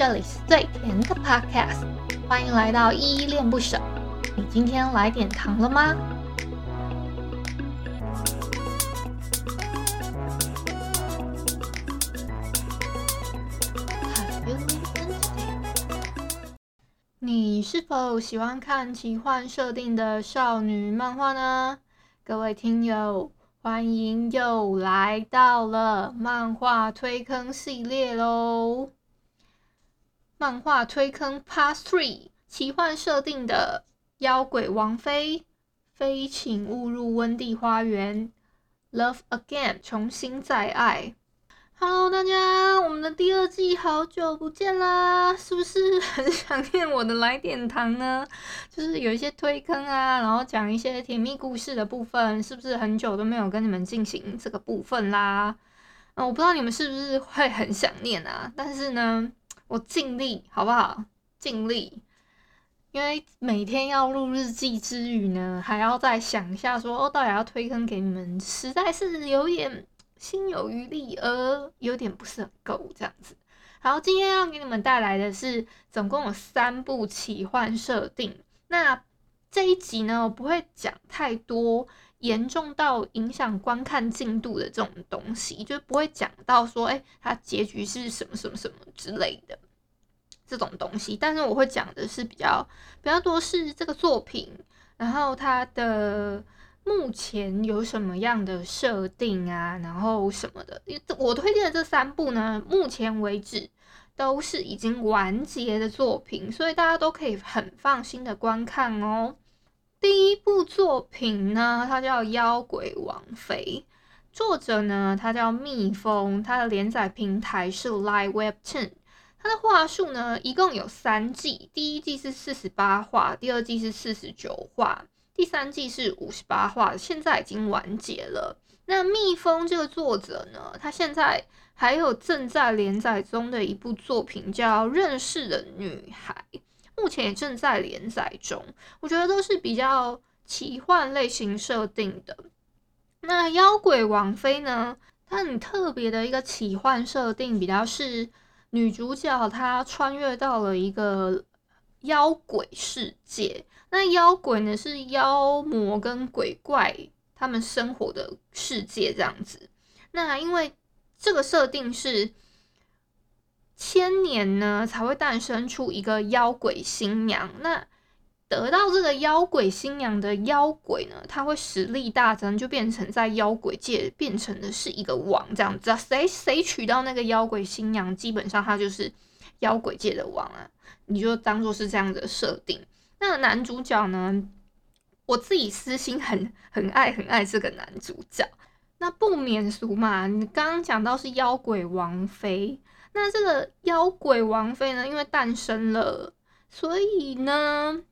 这里是最甜的 Podcast，欢迎来到依依恋不舍。你今天来点糖了吗？你是否喜欢看奇幻设定的少女漫画呢？各位听友，欢迎又来到了漫画推坑系列喽！漫画推坑 Part Three，奇幻设定的妖鬼王妃，非请勿入温蒂花园，Love Again，重新再爱。Hello，大家，我们的第二季好久不见啦，是不是 很想念我的来点糖呢？就是有一些推坑啊，然后讲一些甜蜜故事的部分，是不是很久都没有跟你们进行这个部分啦？嗯，我不知道你们是不是会很想念啊，但是呢，我尽力，好不好？尽力，因为每天要录日记之余呢，还要再想一下说，哦，到底要推坑给你们，实在是有点。心有余力，而有点不是很够这样子。好，今天要给你们带来的是总共有三部奇幻设定。那这一集呢，我不会讲太多严重到影响观看进度的这种东西，就不会讲到说，哎、它结局是什么什么什么之类的这种东西。但是我会讲的是比较比较多是这个作品，然后它的。目前有什么样的设定啊？然后什么的？我推荐的这三部呢，目前为止都是已经完结的作品，所以大家都可以很放心的观看哦。第一部作品呢，它叫《妖鬼王妃》，作者呢，他叫蜜蜂，他的连载平台是 Light Webtoon，他的话数呢，一共有三季，第一季是四十八话，第二季是四十九话。第三季是五十八话，现在已经完结了。那蜜蜂这个作者呢，他现在还有正在连载中的一部作品叫《认识的女孩》，前也正在连载中。我觉得都是比较奇幻类型设定的。那妖鬼王妃呢，它很特别的一个奇幻设定，比较是女主角她穿越到了一个妖鬼世界。那妖鬼呢，是妖魔跟鬼怪他们生活的世界这样子。那因为这个设定是千年呢才会诞生出一个妖鬼新娘。那得到这个妖鬼新娘的妖鬼呢，他会实力大增，就变成在妖鬼界变成的是一个王这样子。谁谁娶到那个妖鬼新娘，基本上他就是妖鬼界的王啊。你就当做是这样的设定。那男主角呢？我自己私心很很爱很爱这个男主角。那不免俗嘛，你刚刚讲到是妖鬼王妃，那这个妖鬼王妃呢，因为诞生了，所以呢，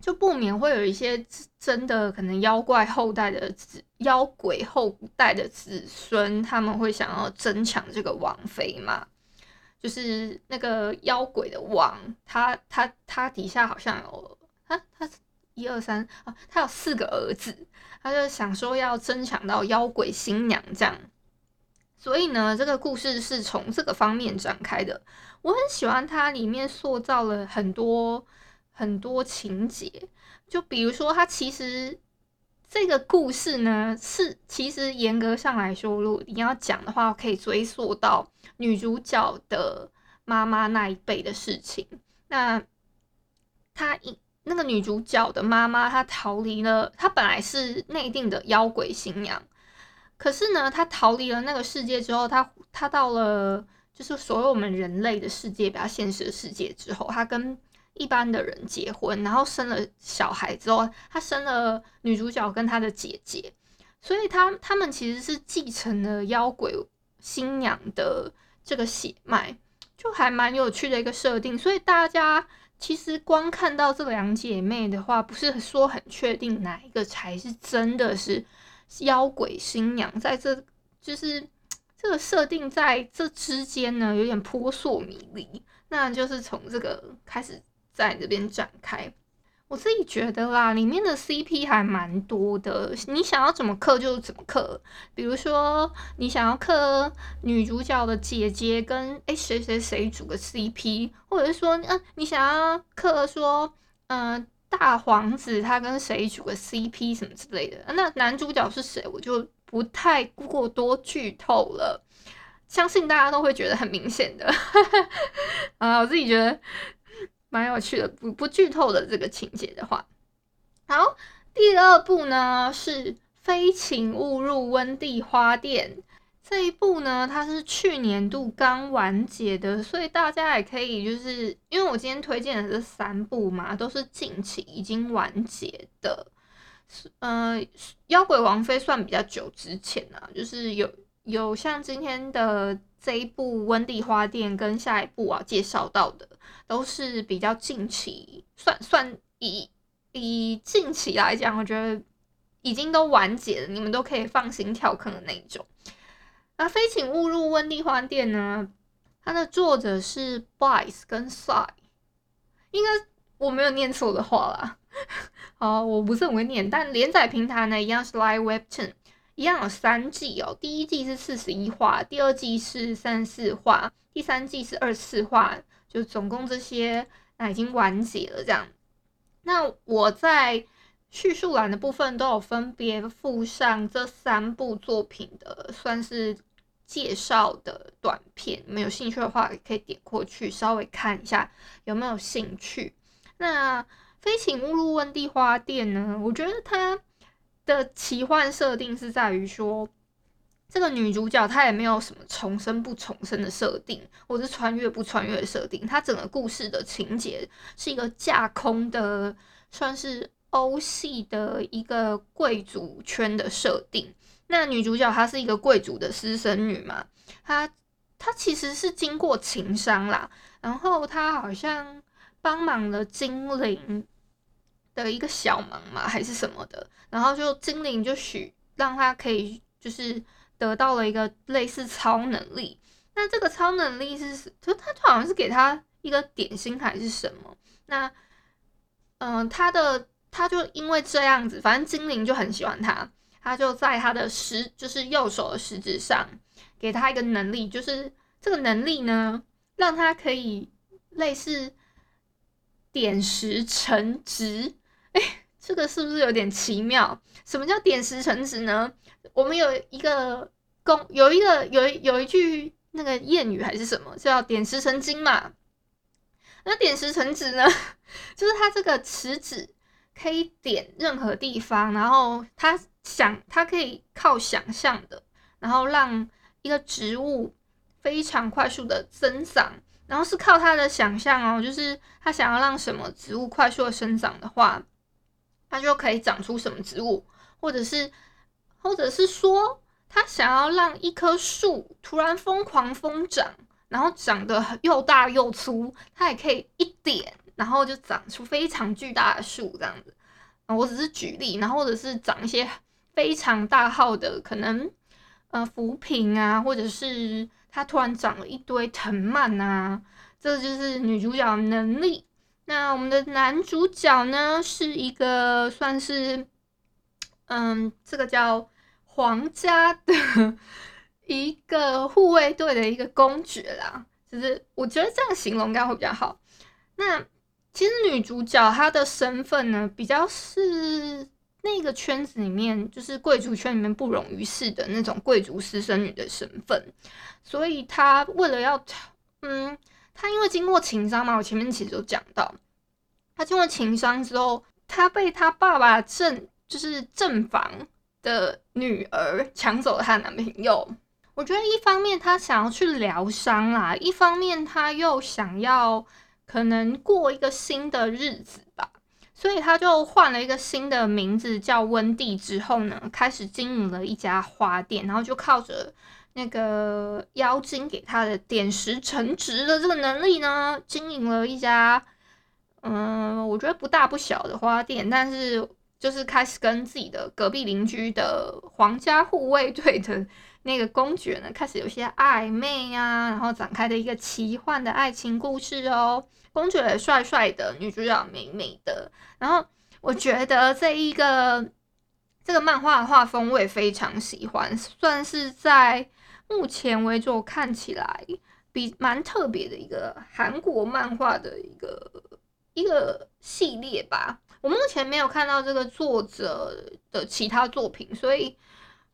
就不免会有一些真的可能妖怪后代的子，妖鬼后代的子孙，他们会想要争抢这个王妃嘛。就是那个妖鬼的王，他他他底下好像有他他一二三啊，他有四个儿子，他就想说要争抢到妖鬼新娘这样，所以呢，这个故事是从这个方面展开的。我很喜欢它里面塑造了很多很多情节，就比如说，它其实这个故事呢是其实严格上来说，如果你要讲的话，可以追溯到。女主角的妈妈那一辈的事情，那她一那个女主角的妈妈，她逃离了，她本来是内定的妖鬼新娘，可是呢，她逃离了那个世界之后，她她到了就是所有我们人类的世界，比较现实的世界之后，她跟一般的人结婚，然后生了小孩之后，她生了女主角跟她的姐姐，所以他他们其实是继承了妖鬼新娘的。这个血脉就还蛮有趣的一个设定，所以大家其实光看到这两姐妹的话，不是说很确定哪一个才是真的是妖鬼新娘，在这就是这个设定在这之间呢，有点扑朔迷离。那就是从这个开始在这边展开。我自己觉得啦，里面的 CP 还蛮多的，你想要怎么嗑就怎么嗑。比如说，你想要嗑女主角的姐姐跟诶谁谁谁组个 CP，或者是说，嗯、啊，你想要嗑说，嗯、大皇子他跟谁组个 CP 什么之类的，那男主角是谁，我就不太过多剧透了，相信大家都会觉得很明显的。啊，我自己觉得。蛮有趣的，不不剧透的这个情节的话，好，第二部呢是《非请勿入温蒂花店》这一部呢，它是去年度刚完结的，所以大家也可以就是因为我今天推荐的这三部嘛，都是近期已经完结的，呃，《妖鬼王妃》算比较久之前啊，就是有有像今天的。这一部《温蒂花店》跟下一部啊介绍到的都是比较近期，算算以以近期来讲，我觉得已经都完结了，你们都可以放心跳坑的那一种。那《非请勿入温蒂花店》呢，它的作者是 Blythe 跟 Sy，应该我没有念错的话啦。好，我不是很会念，但连载平台呢一样是 Live Webtoon。一样有三季哦，第一季是四十一话，第二季是三十四话，第三季是二十四话，就总共这些那已经完结了。这样，那我在叙述栏的部分都有分别附上这三部作品的算是介绍的短片，你们有兴趣的话也可以点过去稍微看一下有没有兴趣。那非请勿入温蒂花店呢？我觉得它。的奇幻设定是在于说，这个女主角她也没有什么重生不重生的设定，或是穿越不穿越的设定。她整个故事的情节是一个架空的，算是欧系的一个贵族圈的设定。那女主角她是一个贵族的私生女嘛，她她其实是经过情伤啦，然后她好像帮忙了精灵。的一个小忙嘛，还是什么的，然后就精灵就许让他可以就是得到了一个类似超能力。那这个超能力是，就他就好像是给他一个点心还是什么？那嗯、呃，他的他就因为这样子，反正精灵就很喜欢他，他就在他的食就是右手的食指上给他一个能力，就是这个能力呢，让他可以类似点石成直。哎，这个是不是有点奇妙？什么叫点石成直呢？我们有一个公，有一个有有一句那个谚语还是什么，叫点石成金嘛。那点石成直呢，就是它这个食指可以点任何地方，然后它想，它可以靠想象的，然后让一个植物非常快速的增长，然后是靠他的想象哦，就是他想要让什么植物快速的生长的话。它就可以长出什么植物，或者是，或者是说，他想要让一棵树突然疯狂疯长，然后长得又大又粗，他也可以一点，然后就长出非常巨大的树这样子。我只是举例，然后或者是长一些非常大号的，可能呃浮萍啊，或者是它突然长了一堆藤蔓啊，这就是女主角能力。那我们的男主角呢，是一个算是，嗯，这个叫皇家的一个护卫队的一个公爵啦，就是我觉得这样形容应该会比较好。那其实女主角她的身份呢，比较是那个圈子里面，就是贵族圈里面不容于世的那种贵族私生女的身份，所以她为了要，嗯。她因为经过情伤嘛，我前面其实有讲到，她经过情伤之后，她被她爸爸正就是正房的女儿抢走了她的男朋友。我觉得一方面她想要去疗伤啦，一方面她又想要可能过一个新的日子吧，所以他就换了一个新的名字叫温蒂。之后呢，开始经营了一家花店，然后就靠着。那个妖精给他的点石成直的这个能力呢，经营了一家，嗯，我觉得不大不小的花店，但是就是开始跟自己的隔壁邻居的皇家护卫队的那个公爵呢开始有些暧昧啊，然后展开的一个奇幻的爱情故事哦。公爵也帅帅的，女主角美美的。然后我觉得这一个这个漫画的画风我也非常喜欢，算是在目前为止我看起来比蛮特别的一个韩国漫画的一个一个系列吧。我目前没有看到这个作者的其他作品，所以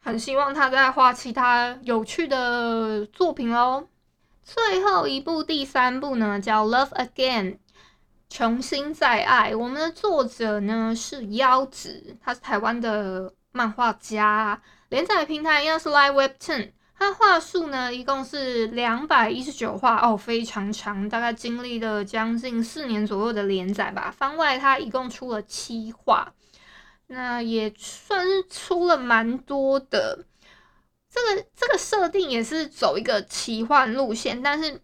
很希望他再画其他有趣的作品哦。最后一部，第三部呢，叫《Love Again》，重新再爱。我们的作者呢是夭子，他是台湾的漫画家，连载平台一样是 LINE Webten。他话数呢，一共是两百一十九话哦，非常长，大概经历了将近四年左右的连载吧。番外他一共出了七话，那也算是出了蛮多的。这个这个设定也是走一个奇幻路线，但是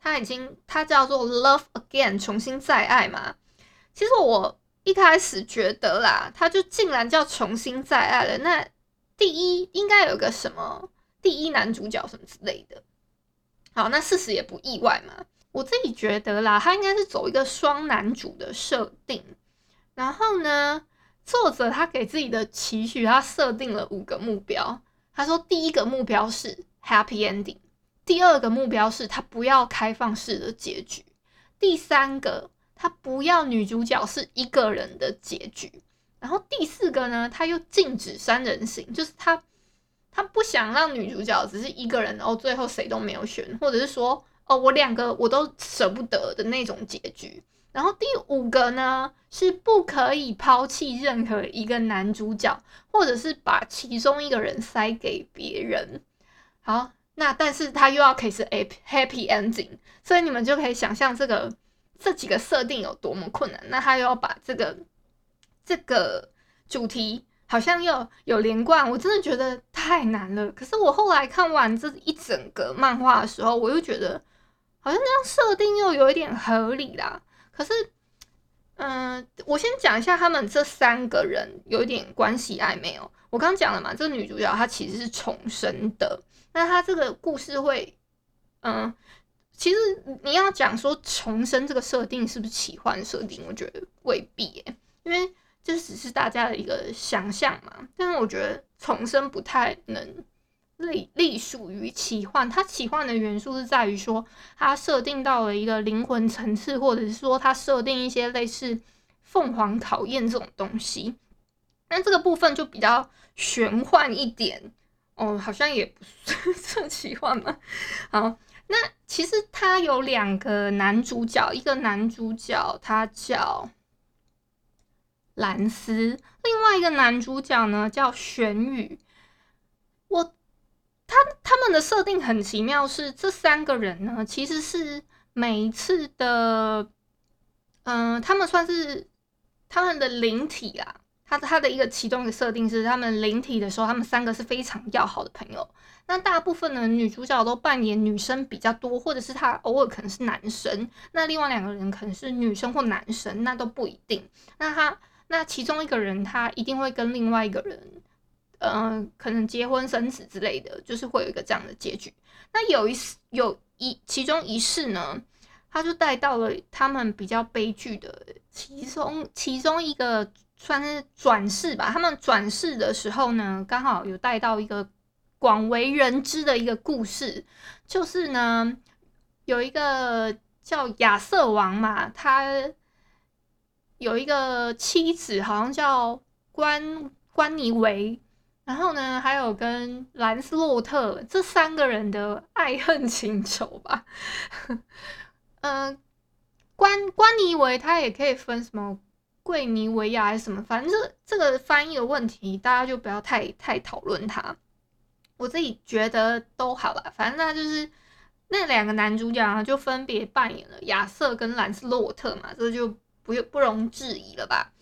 他已经他叫做 Love Again，重新再爱嘛。其实我一开始觉得啦，他就竟然叫重新再爱了，那第一应该有个什么？第一男主角什么之类的，好，那事实也不意外嘛。我自己觉得啦，他应该是走一个双男主的设定。然后呢，作者他给自己的期许，他设定了五个目标。他说，第一个目标是 happy ending，第二个目标是他不要开放式的结局，第三个他不要女主角是一个人的结局，然后第四个呢，他又禁止三人行，就是他。他不想让女主角只是一个人，哦最后谁都没有选，或者是说，哦，我两个我都舍不得的那种结局。然后第五个呢，是不可以抛弃任何一个男主角，或者是把其中一个人塞给别人。好，那但是他又要可以是 happy ending，所以你们就可以想象这个这几个设定有多么困难。那他又要把这个这个主题。好像又有连贯，我真的觉得太难了。可是我后来看完这一整个漫画的时候，我又觉得好像这样设定又有一点合理啦。可是，嗯、我先讲一下他们这三个人有一点关系暧昧哦。我刚讲了嘛，这个女主角她其实是重生的。那她这个故事会，嗯、其实你要讲说重生这个设定是不是奇幻设定，我觉得未必耶，因为。这只是大家的一个想象嘛，但是我觉得重生不太能隶隶属于奇幻。它奇幻的元素是在于说，它设定到了一个灵魂层次，或者是说它设定一些类似凤凰考验这种东西。那这个部分就比较玄幻一点哦，好像也不 算奇幻嘛。好，那其实它有两个男主角，一个男主角他叫。蓝斯，另外一个男主角呢叫玄宇。他他们的设定很奇妙，是这三个人呢其实是每一次的，嗯、他们算是他们的灵体啊。他他的一个其中一个设定是，他们灵体的时候，他们三个是非常要好的朋友。那大部分的女主角都扮演女生比较多，或者是他偶尔可能是男生。那另外两个人可能是女生或男生，那都不一定。那他。那其中一个人，他一定会跟另外一个人，嗯、呃，可能结婚生子之类的，就是会有一个这样的结局。那有一次，有一其中一世呢，他就带到了他们比较悲剧的其中其中一个算是转世吧。他们转世的时候呢，刚好有带到一个广为人知的一个故事，就是呢，有一个叫亚瑟王嘛，他。有一个妻子，好像叫关关尼维，然后呢，还有跟兰斯洛特这三个人的爱恨情仇吧。嗯、关关尼维他也可以分什么贵尼维亚还是什么，反正这这个翻译的问题，大家就不要太太讨论它。我自己觉得都好了，反正那就是那两个男主角啊，就分别扮演了亚瑟跟兰斯洛特嘛，这就。不用不容置疑了吧？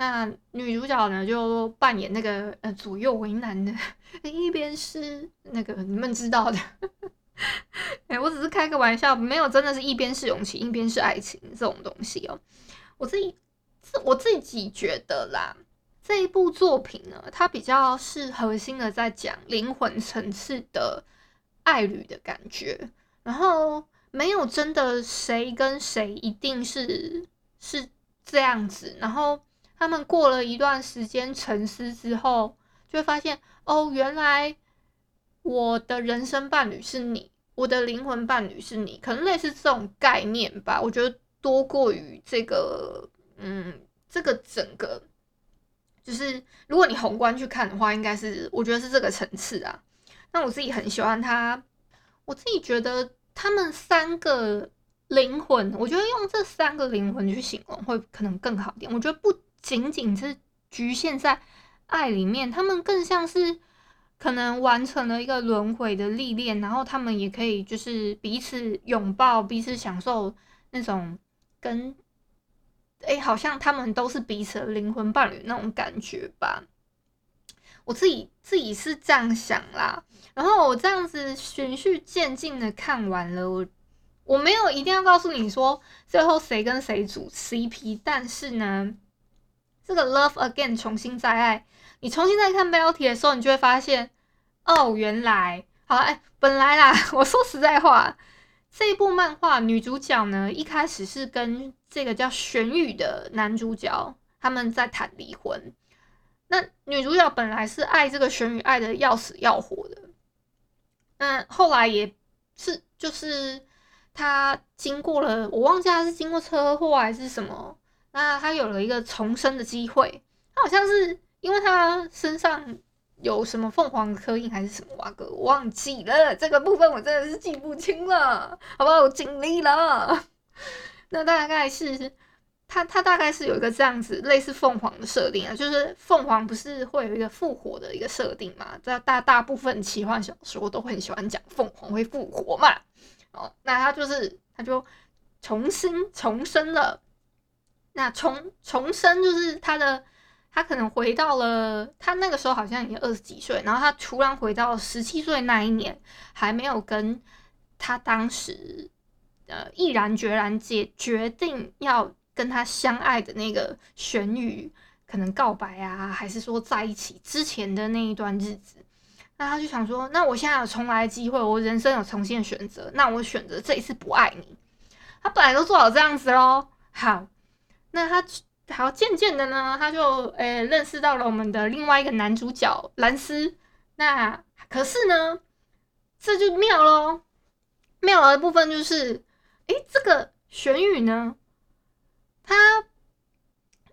那女主角呢，就扮演那个呃左右为难的，一边是那个你们知道的，哎、欸，我只是开个玩笑，没有真的是一边是勇气，一边是爱情这种东西哦。我自己，我自己觉得啦，这一部作品呢，它比较是核心的在讲灵魂层次的爱侣的感觉，然后没有真的谁跟谁一定是是这样子，然后他们过了一段时间沉思之后，就会发现哦，原来我的人生伴侣是你，我的灵魂伴侣是你，可能类似这种概念吧。我觉得多过于这个，嗯，这个整个。就是如果你宏观去看的话，应该是我觉得是这个层次啊。那我自己很喜欢他，我自己觉得他们三个灵魂，我觉得用这三个灵魂去形容会可能更好点。我觉得不仅仅是局限在爱里面，他们更像是可能完成了一个轮回的历练，然后他们也可以就是彼此拥抱，彼此享受那种跟。哎、好像他们都是彼此的灵魂伴侣那种感觉吧。我自己自己是这样想啦。然后我这样子循序渐进的看完了，我我没有一定要告诉你说最后谁跟谁组 CP，但是呢，这个 Love Again 重新再爱，你重新再看标题的时候，你就会发现，哦，原来好哎、本来啦，我说实在话。这一部漫画女主角呢，一开始是跟这个叫玄宇的男主角他们在谈离婚。那女主角本来是爱这个玄宇，爱的要死要活的。那后来也是，就是她经过了，我忘记她是经过车祸还是什么，那他有了一个重生的机会。他好像是因为他身上。有什么凤凰刻印还是什么哇哥，我忘记了这个部分，我真的是记不清了，好不好？我尽力了。那大概是他，他大概是有一个这样子类似凤凰的设定啊，就是凤凰不是会有一个复活的一个设定嘛？在大大部分奇幻小说都很喜欢讲凤凰会复活嘛。哦，那他就是他就重新重生了。那重重生就是他的。他可能回到了他那个时候好像已经二十几岁，然后他突然回到十七岁那一年，还没有跟他当时呃毅然决然决决定要跟他相爱的那个玄宇可能告白啊，还是说在一起之前的那一段日子，那他就想说，那我现在有重来的机会，我人生有重新的选择，那我选择这一次不爱你。他本来都做好这样子喽，好，那他。好，渐渐的呢，他就诶、认识到了我们的另外一个男主角兰斯。那可是呢，这就妙喽。妙的部分就是，诶、这个玄宇呢，他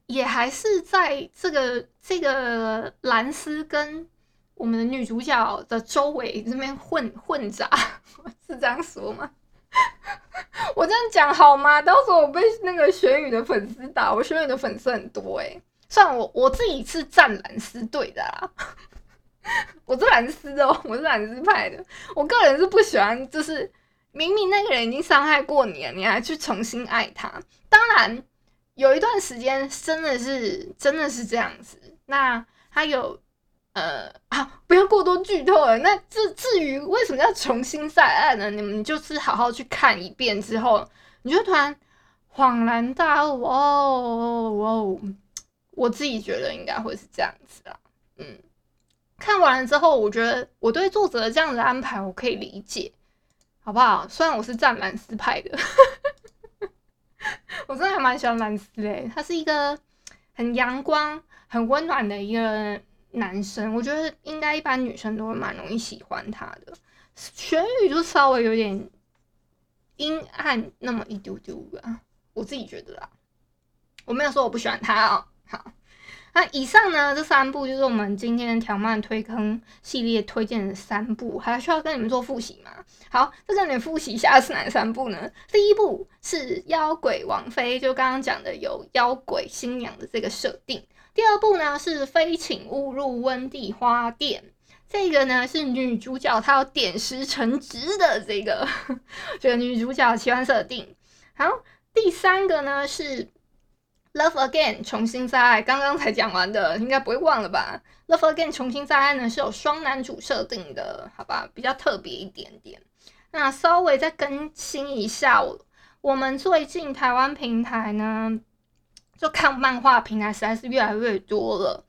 也还是在这个这个兰斯跟我们的女主角的周围这边混混杂，是这样说吗？我这样讲好吗？到时候我被那个玄宇的粉丝打，我玄宇的粉丝很多诶、欸。虽然我我自己是站蓝丝队的啦，我是蓝丝哦，我是蓝丝派的。我个人是不喜欢，就是明明那个人已经伤害过你了，你还去重新爱他。当然，有一段时间真的是真的是这样子。那他有。呃，好，不要过多剧透了。那至至于为什么要重新再爱呢？你们就是好好去看一遍之后，你就突然恍然大悟哦哦。我自己觉得应该会是这样子啊。嗯，看完了之后，我觉得我对作者的这样子安排我可以理解，好不好？虽然我是战蓝斯派的，我真的还蛮喜欢蓝斯的，他是一个很阳光、很温暖的一个。男生，我觉得应该一般女生都会蛮容易喜欢他的。玄宇就稍微有点阴暗那么一丢丢吧，我自己觉得啦。我没有说我不喜欢他哦。好，那以上呢，这三部就是我们今天条漫推坑系列推荐的三部，还需要跟你们做复习吗？好，再跟你们复习一下是哪三部呢？第一部是妖鬼王妃，就刚刚讲的有妖鬼新娘的这个设定。第二部呢是非请勿入温蒂花店，这个呢是女主角她要点石成金的这个 这个女主角奇幻设定。好，第三个呢是 Love Again 重新再爱，刚刚才讲完的，应该不会忘了吧？Love Again 重新再爱呢是有双男主设定的，好吧，比较特别一点点。那稍微再更新一下，我我们最近台湾平台呢。就看漫画平台实在是越来越多了。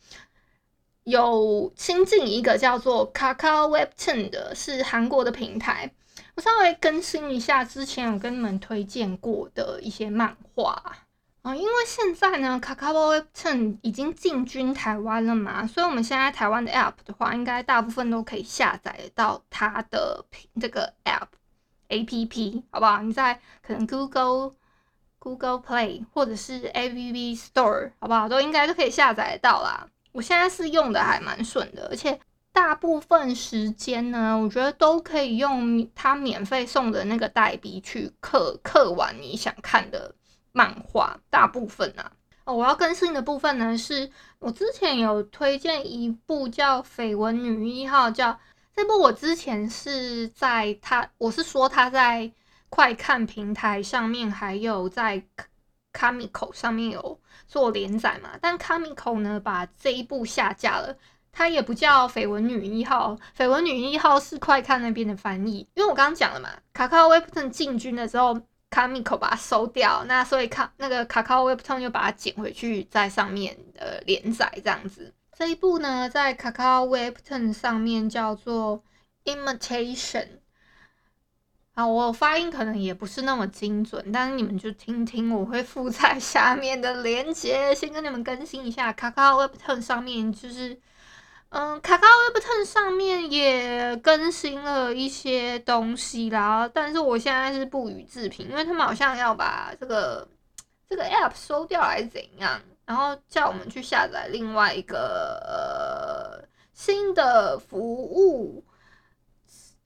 有新进一个叫做 Kakao Webten 的，是韩国的平台。我稍微更新一下之前有跟你们推荐过的一些漫画啊，因为现在呢，Kakao Webten 已经进军台湾了嘛，所以我们现在台湾的 App 的话，应该大部分都可以下载到它的这个 App APP，好不好？你在可能 Google Google Play 或者是 App Store，好不好？都应该都可以下载到啦。我现在是用的还蛮顺的，而且大部分时间呢，我觉得都可以用它免费送的那个代币去刻刻完你想看的漫画。大部分啊，哦，我要更新的部分呢，是我之前有推荐一部叫《绯闻女一号》，叫这部我之前是在它，我是说它在快看平台上面，还有在。Comico 上面有做连载嘛？但 Comico 呢，把这一部下架了，它也不叫《绯闻女一号》，《绯闻女一号》是快看那边的翻译。因为我刚刚讲了嘛，Kakao Webtoon 进军的时候，Comico 把它收掉，那所以卡那个 Kakao Webtoon 又把它捡回去，在上面呃连载这样子。这一部呢，在 Kakao Webtoon 上面叫做 Imitation。啊，我发音可能也不是那么精准，但是你们就听听，我会附在下面的链接，先跟你们更新一下。卡卡 Webton 上面就是，嗯卡卡 Webton 上面也更新了一些东西啦，但是我现在是不予置评，因为他们好像要把这个这个 App 收掉还是怎样，然后叫我们去下载另外一个呃新的服务，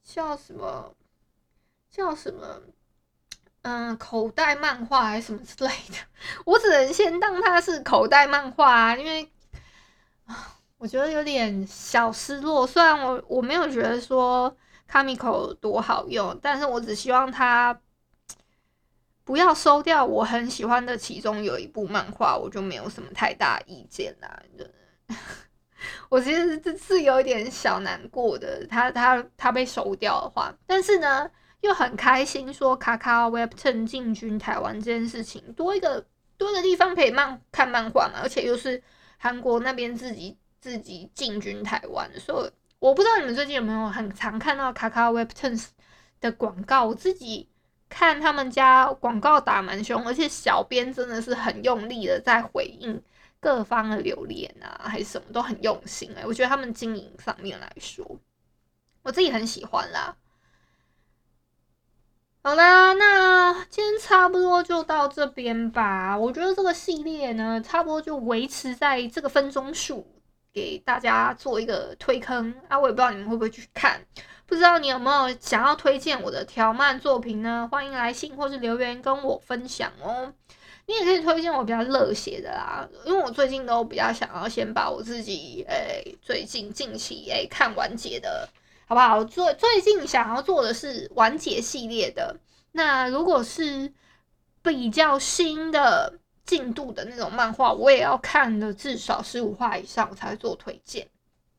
叫什么？叫什么？嗯，口袋漫画还是什么之类的？我只能先当它是口袋漫画啊，因为，我觉得有点小失落。虽然我我没有觉得说 Comico 多好用，但是我只希望它不要收掉我很喜欢的其中有一部漫画，我就没有什么太大意见啦。我其实这是有一点小难过的，它它它被收掉的话，但是呢。又很开心，说 Kakao Webtoon 进军台湾这件事情，多一个多一个地方可以漫看漫画嘛，而且又是韩国那边自己自己进军台湾，所以我不知道你们最近有没有很常看到 Kakao Webtoon 的广告，我自己看他们家广告打蛮凶，而且小编真的是很用力的在回应各方的留言啊，还是什么都很用心哎、我觉得他们经营上面来说，我自己很喜欢啦。好啦，那今天差不多就到这边吧。我觉得这个系列呢，差不多就维持在这个分钟数，给大家做一个推坑啊。我也不知道你们会不会去看，不知道你有没有想要推荐我的条漫作品呢？欢迎来信或是留言跟我分享哦。你也可以推荐我比较热血的啦，因为我最近都比较想要先把我自己诶、最近近期诶、看完结的。好不好？最最近想要做的是完结系列的。那如果是比较新的进度的那种漫画，我也要看的至少十五话以上才做推荐。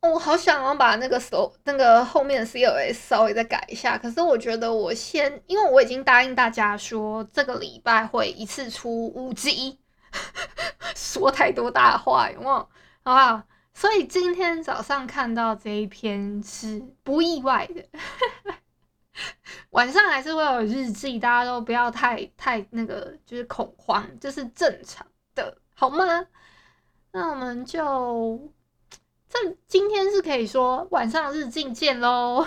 哦，我好想要把那个手那个后面的 CLS 稍微再改一下。可是我觉得我先，因为我已经答应大家说这个礼拜会一次出五集，说太多大话有没有？好不好？所以今天早上看到这一篇是不意外的，晚上还是会有日记，大家都不要太太那个，就是恐慌，这是正常的，好吗？那我们就这今天是可以说晚上日记见喽。